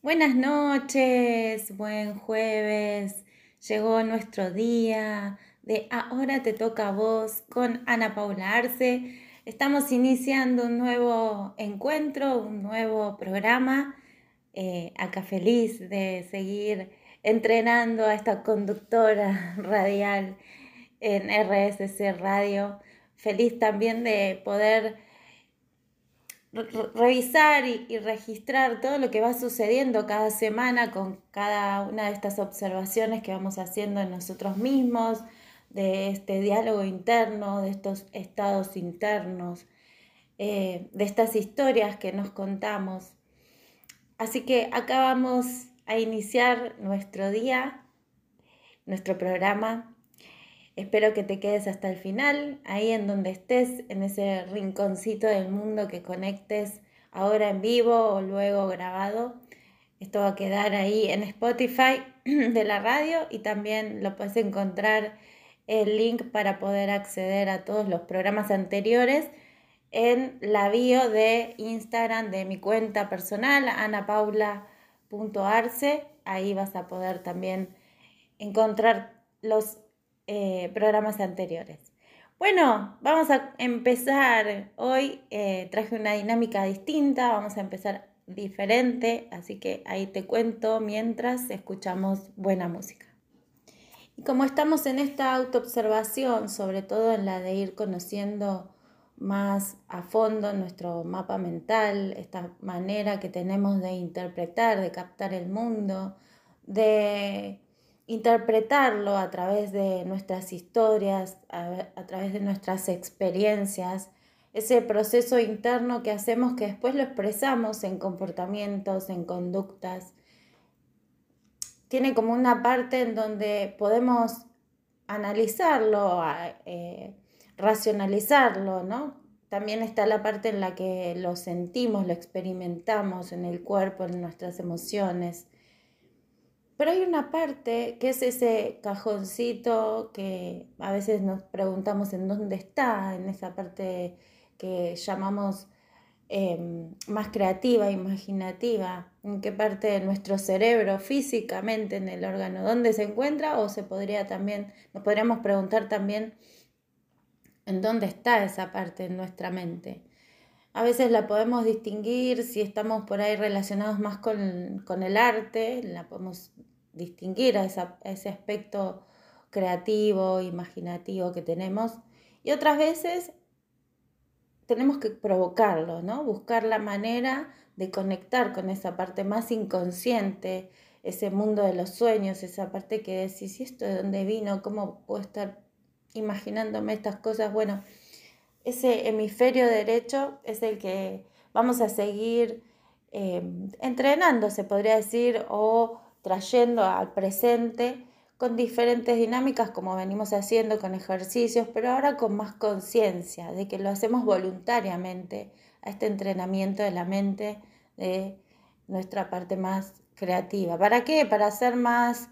Buenas noches, buen jueves. Llegó nuestro día de Ahora te toca a vos con Ana Paula Arce. Estamos iniciando un nuevo encuentro, un nuevo programa. Eh, acá feliz de seguir entrenando a esta conductora radial en RSC Radio. Feliz también de poder revisar y, registrar todo lo que va sucediendo cada semana con cada una de estas observaciones que vamos haciendo en nosotros mismos, de este diálogo interno, de estos estados internos, eh, de estas historias que nos contamos. Así que acá vamos a iniciar nuestro día, nuestro programa Espero que te quedes hasta el final, ahí en donde estés, en ese rinconcito del mundo que conectes ahora en vivo o luego grabado. Esto va a quedar ahí en Spotify de la radio y también lo puedes encontrar el link para poder acceder a todos los programas anteriores en la bio de Instagram de mi cuenta personal, anapaula.arce. Ahí vas a poder también encontrar los eh, programas anteriores. Bueno, vamos a empezar. Hoy eh, traje una dinámica distinta, vamos a empezar diferente, así que ahí te cuento mientras escuchamos buena música. Y como estamos en esta autoobservación, sobre todo en la de ir conociendo más a fondo nuestro mapa mental, esta manera que tenemos de interpretar, de captar el mundo, de interpretarlo a través de nuestras historias, a, través de nuestras experiencias, ese proceso interno que hacemos que después lo expresamos en comportamientos, en conductas. Tiene como una parte en donde podemos analizarlo, eh, racionalizarlo, ¿no? También está la parte en la que lo sentimos, lo experimentamos en el cuerpo, en nuestras emociones. Pero hay una parte que es ese cajoncito que a veces nos preguntamos en dónde está, en esa parte que llamamos em, más creativa, imaginativa, en qué parte de nuestro cerebro físicamente en el órgano, dónde se encuentra o se podría también, nos podríamos preguntar también en dónde está esa parte en nuestra mente. A veces la podemos distinguir si estamos por ahí relacionados más con, con el arte, la podemos distinguir a, ese aspecto creativo, imaginativo que tenemos. Y otras veces tenemos que provocarlo, ¿no? Buscar la manera de conectar con esa parte más inconsciente, ese mundo de los sueños, esa parte que decís, ¿y esto de dónde vino? ¿Cómo puedo estar imaginándome estas cosas? Bueno, ese hemisferio derecho es el que vamos a seguir eh, entrenando, se podría decir, o trayendo al presente con diferentes dinámicas como venimos haciendo con ejercicios, pero ahora con más conciencia de que lo hacemos voluntariamente a este entrenamiento de la mente, de nuestra parte más creativa. ¿Para qué? Para ser más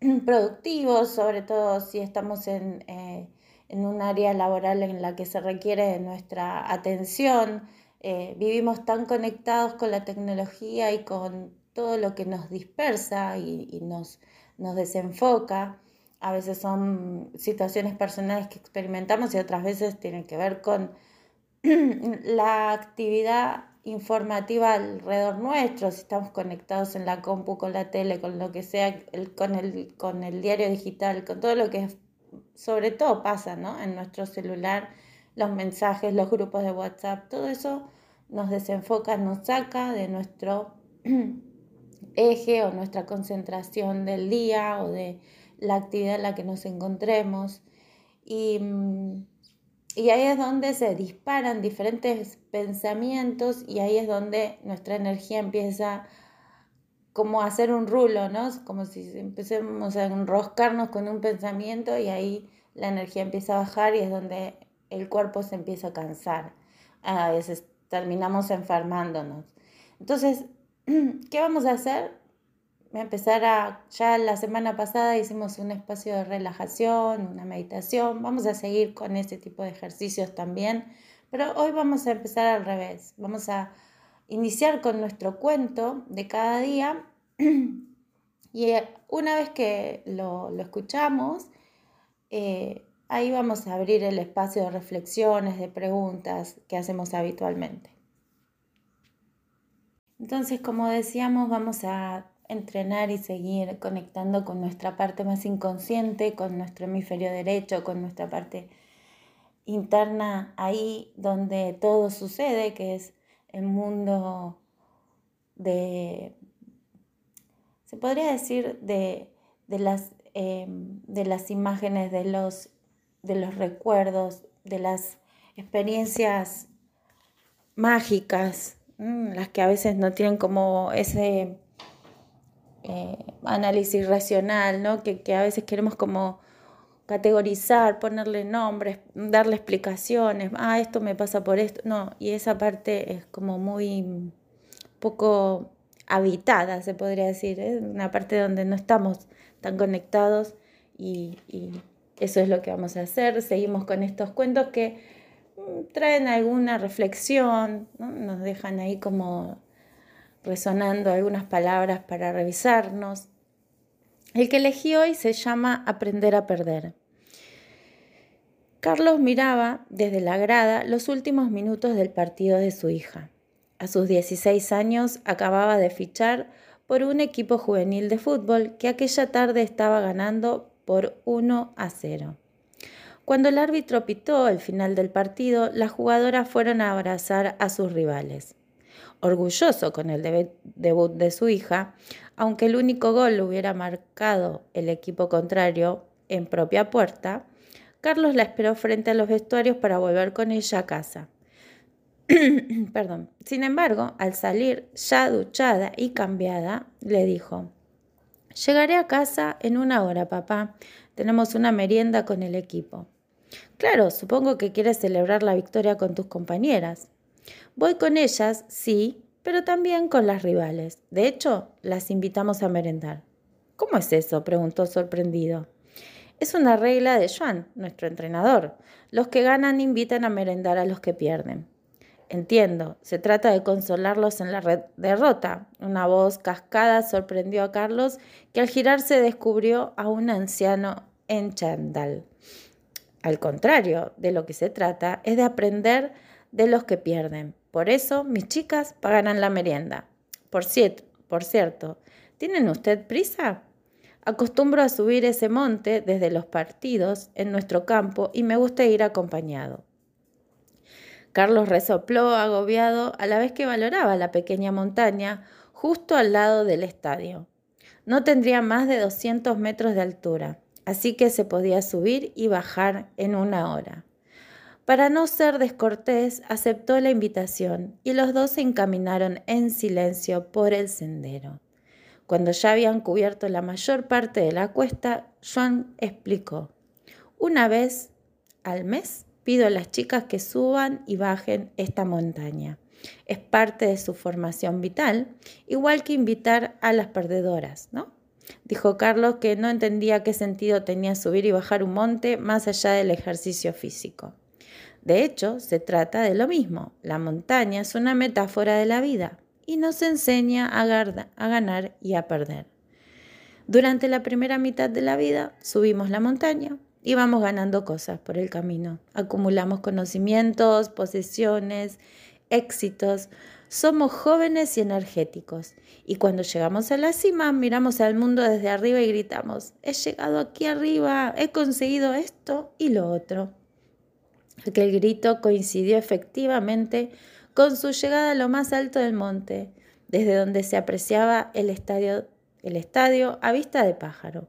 productivos, sobre todo si estamos en, eh, en un área laboral en la que se requiere de nuestra atención. Eh, vivimos tan conectados con la tecnología y con todo lo que nos dispersa y, nos, nos desenfoca. A veces son situaciones personales que experimentamos y otras veces tienen que ver con la actividad informativa alrededor nuestro, si estamos conectados en la compu, con la tele, con lo que sea, con, el, con el diario digital, con todo lo que sobre todo pasa ¿no? en nuestro celular, los mensajes, los grupos de WhatsApp, todo eso nos desenfoca, nos saca de nuestro eje o nuestra concentración del día o de la actividad en la que nos encontremos. Y, mm, y ahí es donde se disparan diferentes pensamientos y ahí es donde nuestra energía empieza como hacer un rulo, ¿no? Como si empecemos a enroscarnos con un pensamiento y ahí la energía empieza a bajar y es donde el cuerpo se empieza a cansar. A veces terminamos enfermándonos. Entonces, ¿Qué vamos a hacer? Empezar a, ya la semana pasada hicimos un espacio de relajación, una meditación, vamos a seguir con ese tipo de ejercicios también, pero hoy vamos a empezar al revés, vamos a iniciar con nuestro cuento de cada día y eh, una vez que lo, escuchamos, eh, ahí vamos a abrir el espacio de reflexiones, de preguntas que hacemos habitualmente. Entonces, como decíamos, vamos a entrenar y seguir conectando con nuestra parte más inconsciente, con nuestro hemisferio derecho, con nuestra parte interna, ahí donde todo sucede, que es el mundo de, se podría decir, de, las, em, de las imágenes, de los, de los recuerdos, de las experiencias mágicas, las que a veces no tienen como ese eh, análisis racional, ¿no? Que, que, a veces queremos como categorizar, ponerle nombres, darle explicaciones, ah, esto me pasa por esto, no, y esa parte es como muy poco habitada, se podría decir, es una parte donde no estamos tan conectados y, y eso es lo que vamos a hacer, seguimos con estos cuentos que mm, traen alguna reflexión, nos dejan ahí como resonando algunas palabras para revisarnos. El que elegí hoy se llama Aprender a perder. Carlos miraba desde la grada los últimos minutos del partido de su hija. A sus 16 años acababa de fichar por un equipo juvenil de fútbol que aquella tarde estaba ganando por 1 a 0. Cuando el árbitro pitó el final del partido, las jugadoras fueron a abrazar a sus rivales orgulloso con el debut de su hija, aunque el único gol lo hubiera marcado el equipo contrario en propia puerta, Carlos la esperó frente a los vestuarios para volver con ella a casa. Perdón. Sin embargo, al salir ya duchada y cambiada, le dijo, Llegaré a casa en una hora, papá. Tenemos una merienda con el equipo. Claro, supongo que quieres celebrar la victoria con tus compañeras. Voy con ellas, sí, pero también con las rivales. De hecho, las invitamos a merendar. ¿Cómo es eso? preguntó sorprendido. Es una regla de Joan, nuestro entrenador. Los que ganan invitan a merendar a los que pierden. Entiendo, se trata de consolarlos en la derrota. Una voz cascada sorprendió a Carlos, que al girarse descubrió a un anciano en chandal. Al contrario, de lo que se trata es de aprender de los que pierden. Por eso mis chicas pagarán la merienda. Por cierto, por cierto, ¿tienen usted prisa? Acostumbro a subir ese monte desde los partidos en nuestro campo y me gusta ir acompañado. Carlos resopló agobiado a la vez que valoraba la pequeña montaña justo al lado del estadio. No tendría más de 200 metros de altura, así que se podía subir y bajar en una hora. Para no ser descortés, aceptó la invitación y los dos se encaminaron en silencio por el sendero. Cuando ya habían cubierto la mayor parte de la cuesta, Joan explicó, una vez al mes pido a las chicas que suban y bajen esta montaña. Es parte de su formación vital, igual que invitar a las perdedoras, ¿no? Dijo Carlos que no entendía qué sentido tenía subir y bajar un monte más allá del ejercicio físico. De hecho, se trata de lo mismo. La montaña es una metáfora de la vida y nos enseña a, ganar y a perder. Durante la primera mitad de la vida subimos la montaña y vamos ganando cosas por el camino. Acumulamos conocimientos, posesiones, éxitos. Somos jóvenes y energéticos. Y cuando llegamos a la cima, miramos al mundo desde arriba y gritamos, he llegado aquí arriba, he conseguido esto y lo otro. Aquel grito coincidió efectivamente con su llegada a lo más alto del monte, desde donde se apreciaba el estadio, el estadio a vista de pájaro.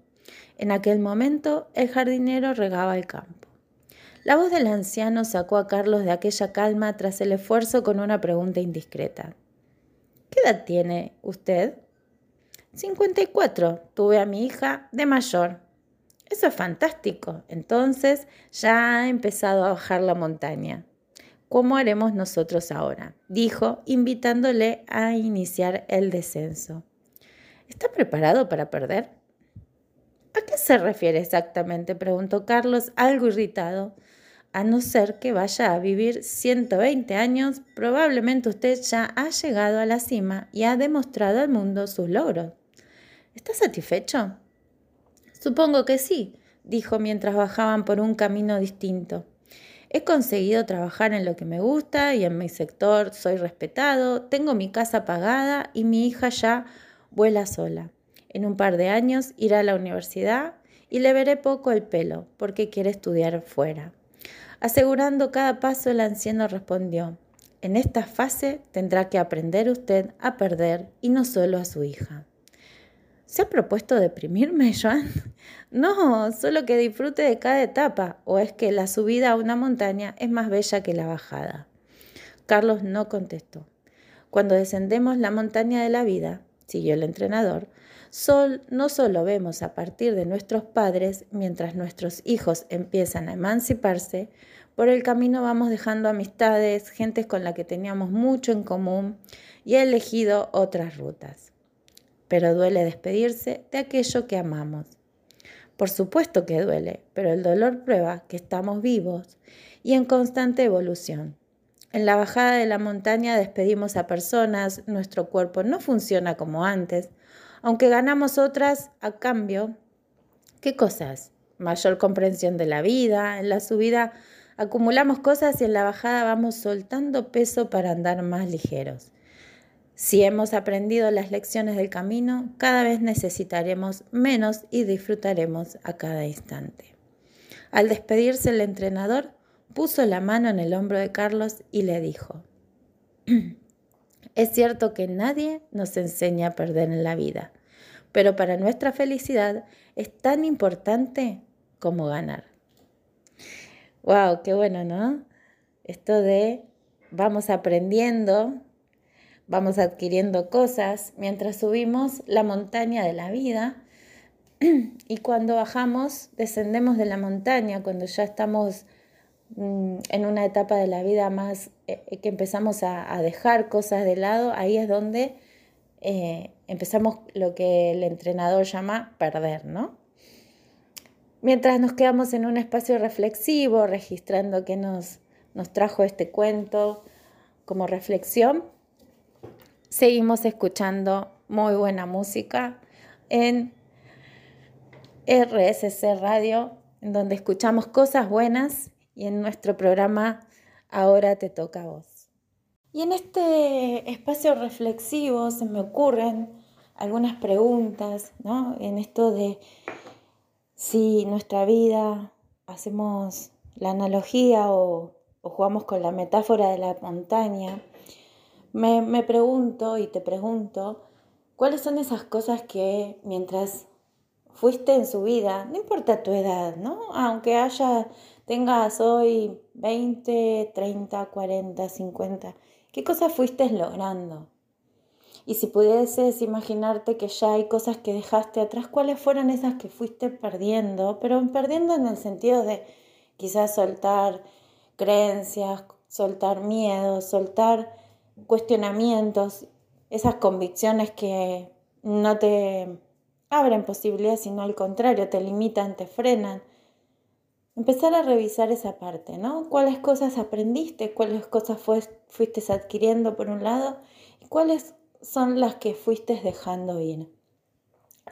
En aquel momento el jardinero regaba el campo. La voz del anciano sacó a Carlos de aquella calma tras el esfuerzo con una pregunta indiscreta. ¿Qué edad tiene usted? 54. Tuve a mi hija de mayor. Eso es fantástico. Entonces ya ha empezado a bajar la montaña. ¿Cómo haremos nosotros ahora? dijo, invitándole a iniciar el descenso. ¿Está preparado para perder? ¿A qué se refiere exactamente? preguntó Carlos, algo irritado. a no ser que vaya a vivir 120 años, probablemente usted ya ha llegado a la cima y ha demostrado al mundo sus logros. ¿Está satisfecho? Supongo que sí, dijo mientras bajaban por un camino distinto. He conseguido trabajar en lo que me gusta y en mi sector soy respetado, tengo mi casa pagada y mi hija ya vuela sola. En un par de años irá a la universidad y le veré poco el pelo porque quiere estudiar fuera. Asegurando cada paso, el anciano respondió, en esta fase tendrá que aprender usted a perder y no solo a su hija. ¿Se ha propuesto deprimirme, Joan? No, solo que disfrute de cada etapa, o es que la subida a una montaña es más bella que la bajada. Carlos no contestó. Cuando descendemos la montaña de la vida, siguió el entrenador, Sol, no solo vemos a partir de nuestros padres, mientras nuestros hijos empiezan a emanciparse, por el camino vamos dejando amistades, gentes con la que teníamos mucho en común y he elegido otras rutas. Pero duele despedirse de aquello que amamos. Por supuesto que duele, pero el dolor prueba que estamos vivos y en constante evolución. En la bajada de la montaña despedimos a personas, nuestro cuerpo no funciona como antes, aunque ganamos otras a cambio. ¿Qué cosas? Mayor comprensión de la vida, en la subida acumulamos cosas y en la bajada vamos soltando peso para andar más ligeros. Si hemos aprendido las lecciones del camino, cada vez necesitaremos menos y disfrutaremos a cada instante. Al despedirse el entrenador, puso la mano en el hombro de Carlos y le dijo, es cierto que nadie nos enseña a perder en la vida, pero para nuestra felicidad es tan importante como ganar. ¡Wow! ¡Qué bueno, ¿no? Esto de vamos aprendiendo, vamos adquiriendo cosas mientras subimos la montaña de la vida y cuando bajamos, descendemos de la montaña, cuando ya estamos Mm, en una etapa de la vida más eh, que empezamos a, dejar cosas de lado, ahí es donde eh, empezamos lo que el entrenador llama perder, ¿no? Mientras nos quedamos en un espacio reflexivo, registrando qué nos, nos trajo este cuento como reflexión, seguimos escuchando muy buena música en RSC Radio, en donde escuchamos cosas buenas y en nuestro programa Ahora te toca a vos. Y en este espacio reflexivo se me ocurren algunas preguntas, ¿no? En esto de si nuestra vida hacemos la analogía o, jugamos con la metáfora de la montaña, me, me pregunto y te pregunto, ¿cuáles son esas cosas que mientras fuiste en su vida, no importa tu edad, ¿no? Aunque haya tengas hoy 20, 30, 40, 50, ¿qué cosas fuiste logrando? Y si pudieses imaginarte que ya hay cosas que dejaste atrás, ¿cuáles fueron esas que fuiste perdiendo? Pero perdiendo en el sentido de quizás soltar creencias, soltar miedos, soltar cuestionamientos, esas convicciones que no te abren posibilidades, sino al contrario, te limitan, te frenan empezar a revisar esa parte, ¿no? ¿Cuáles cosas aprendiste? ¿Cuáles cosas fuiste adquiriendo por un lado? ¿Y cuáles son las que fuiste dejando ir?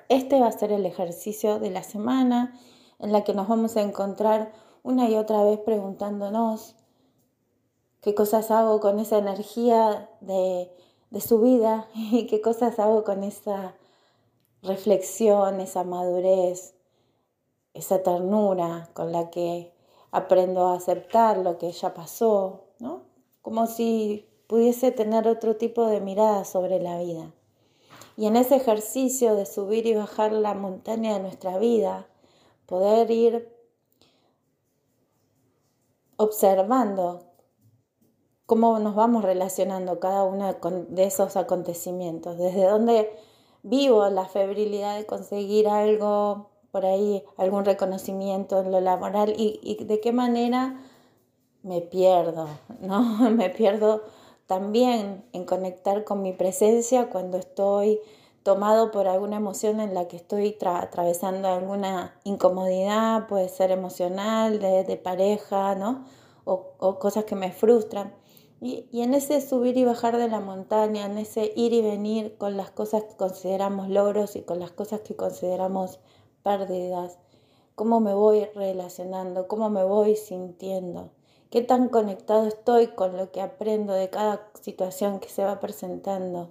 Este va a ser el ejercicio de la semana en la que nos vamos a encontrar una y otra vez preguntándonos qué cosas hago con esa energía de, de su vida y qué cosas hago con esa reflexión, esa madurez, esa ternura con la que aprendo a aceptar lo que ya pasó, ¿no? Como si pudiese tener otro tipo de mirada sobre la vida. Y en ese ejercicio de subir y bajar la montaña de nuestra vida, poder ir observando cómo nos vamos relacionando cada uno de esos acontecimientos, desde dónde vivo la febrilidad de conseguir algo por ahí algún reconocimiento en lo laboral y, de qué manera me pierdo, ¿no? Me pierdo también en conectar con mi presencia cuando estoy tomado por alguna emoción en la que estoy atravesando alguna incomodidad, puede ser emocional, de, pareja, ¿no? O, cosas que me frustran. Y, y, en ese subir y bajar de la montaña, en ese ir y venir con las cosas que consideramos logros y con las cosas que consideramos pérdidas, cómo me voy relacionando, cómo me voy sintiendo, qué tan conectado estoy con lo que aprendo de cada situación que se va presentando.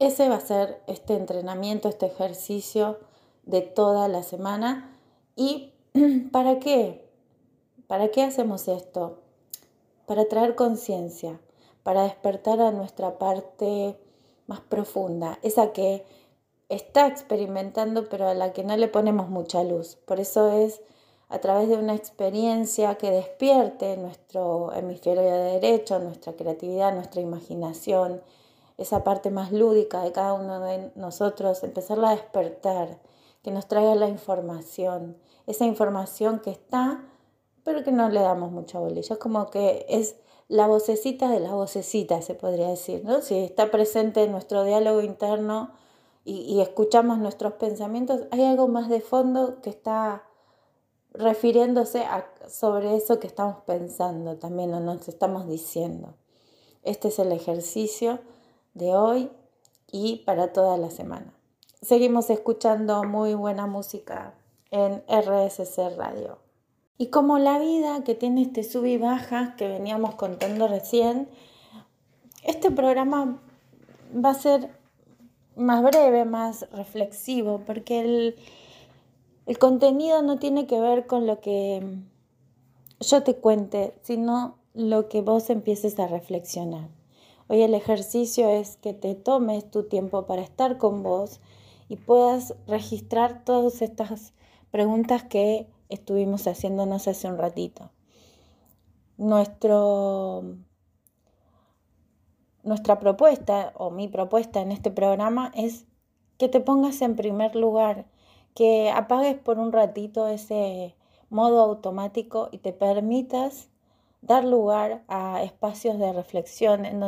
Ese va a ser este entrenamiento, este ejercicio de toda la semana. ¿Y para qué? ¿Para qué hacemos esto? Para traer conciencia, para despertar a nuestra parte más profunda, esa que está experimentando pero a la que no le ponemos mucha luz. Por eso es a través de una experiencia que despierte nuestro hemisferio derecho, nuestra creatividad, nuestra imaginación, esa parte más lúdica de cada uno de nosotros, empezarla a despertar, que nos traiga la información, esa información que está, pero que no le damos mucha bolilla. Es como que es la vocecita de la vocecita, se podría decir, ¿no? Si está presente en nuestro diálogo interno, y, escuchamos nuestros pensamientos, hay algo más de fondo que está refiriéndose a, sobre eso que estamos pensando también o nos estamos diciendo. Este es el ejercicio de hoy y para toda la semana. Seguimos escuchando muy buena música en RSC Radio. Y como la vida que tiene este sub y baja que veníamos contando recién, este programa va a ser más breve, más reflexivo, porque el, el contenido no tiene que ver con lo que yo te cuente, sino lo que vos empieces a reflexionar. Hoy el ejercicio es que te tomes tu tiempo para estar con vos y puedas registrar todas estas preguntas que estuvimos haciéndonos hace un ratito. Nuestro nuestra propuesta o mi propuesta en este programa es que te pongas en primer lugar, que apagues por un ratito ese modo automático y te permitas dar lugar a espacios de reflexión en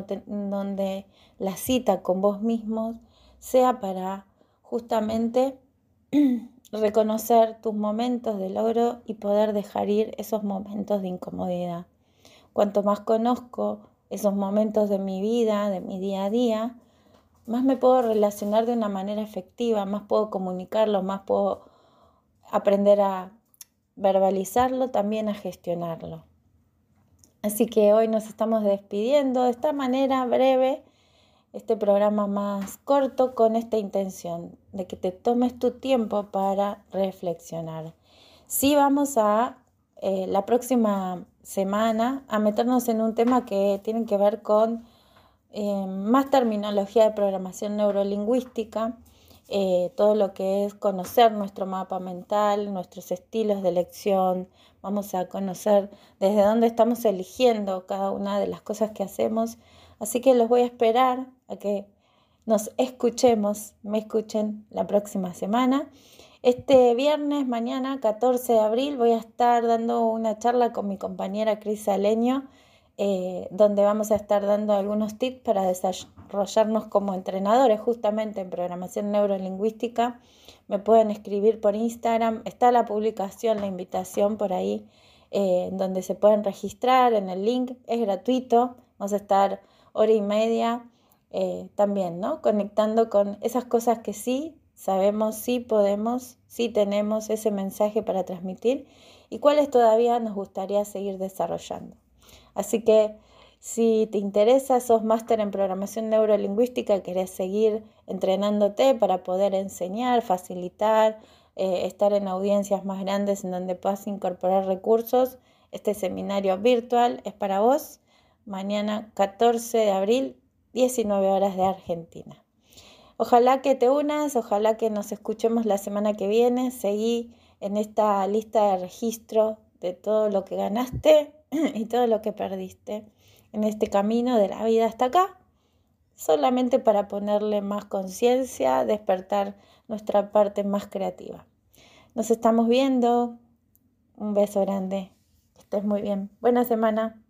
donde, la cita con vos mismos sea para justamente reconocer tus momentos de logro y poder dejar ir esos momentos de incomodidad. Cuanto más conozco esos momentos de mi vida, de mi día a día, más me puedo relacionar de una manera efectiva, más puedo comunicarlo, más puedo aprender a verbalizarlo, también a gestionarlo. Así que hoy nos estamos despidiendo de esta manera breve, este programa más corto con esta intención de que te tomes tu tiempo para reflexionar. Sí vamos a eh, la próxima semana a meternos en un tema que tiene que ver con eh, más terminología de programación neurolingüística, eh, todo lo que es conocer nuestro mapa mental, nuestros estilos de elección, vamos a conocer desde dónde estamos eligiendo cada una de las cosas que hacemos. Así que los voy a esperar a que nos escuchemos, me escuchen la próxima semana. Este viernes, mañana, 14 de abril, voy a estar dando una charla con mi compañera Cris Aleño, eh, donde vamos a estar dando algunos tips para desarrollarnos como entrenadores justamente en programación neurolingüística. Me pueden escribir por Instagram, está la publicación, la invitación por ahí, eh, donde se pueden registrar en el link, es gratuito, vamos a estar hora y media eh, también, ¿no? Conectando con esas cosas que sí Sabemos si podemos, si tenemos ese mensaje para transmitir y cuáles todavía nos gustaría seguir desarrollando. Así que si te interesa, sos máster en programación neurolingüística, querés seguir entrenándote para poder enseñar, facilitar, eh, estar en audiencias más grandes en donde puedas incorporar recursos, este seminario virtual es para vos. Mañana 14 de abril, 19 horas de Argentina. Ojalá que te unas, ojalá que nos escuchemos la semana que viene. Seguí en esta lista de registro de todo lo que ganaste y todo lo que perdiste en este camino de la vida hasta acá, solamente para ponerle más conciencia, despertar nuestra parte más creativa. Nos estamos viendo. Un beso grande. Estés muy bien. Buena semana.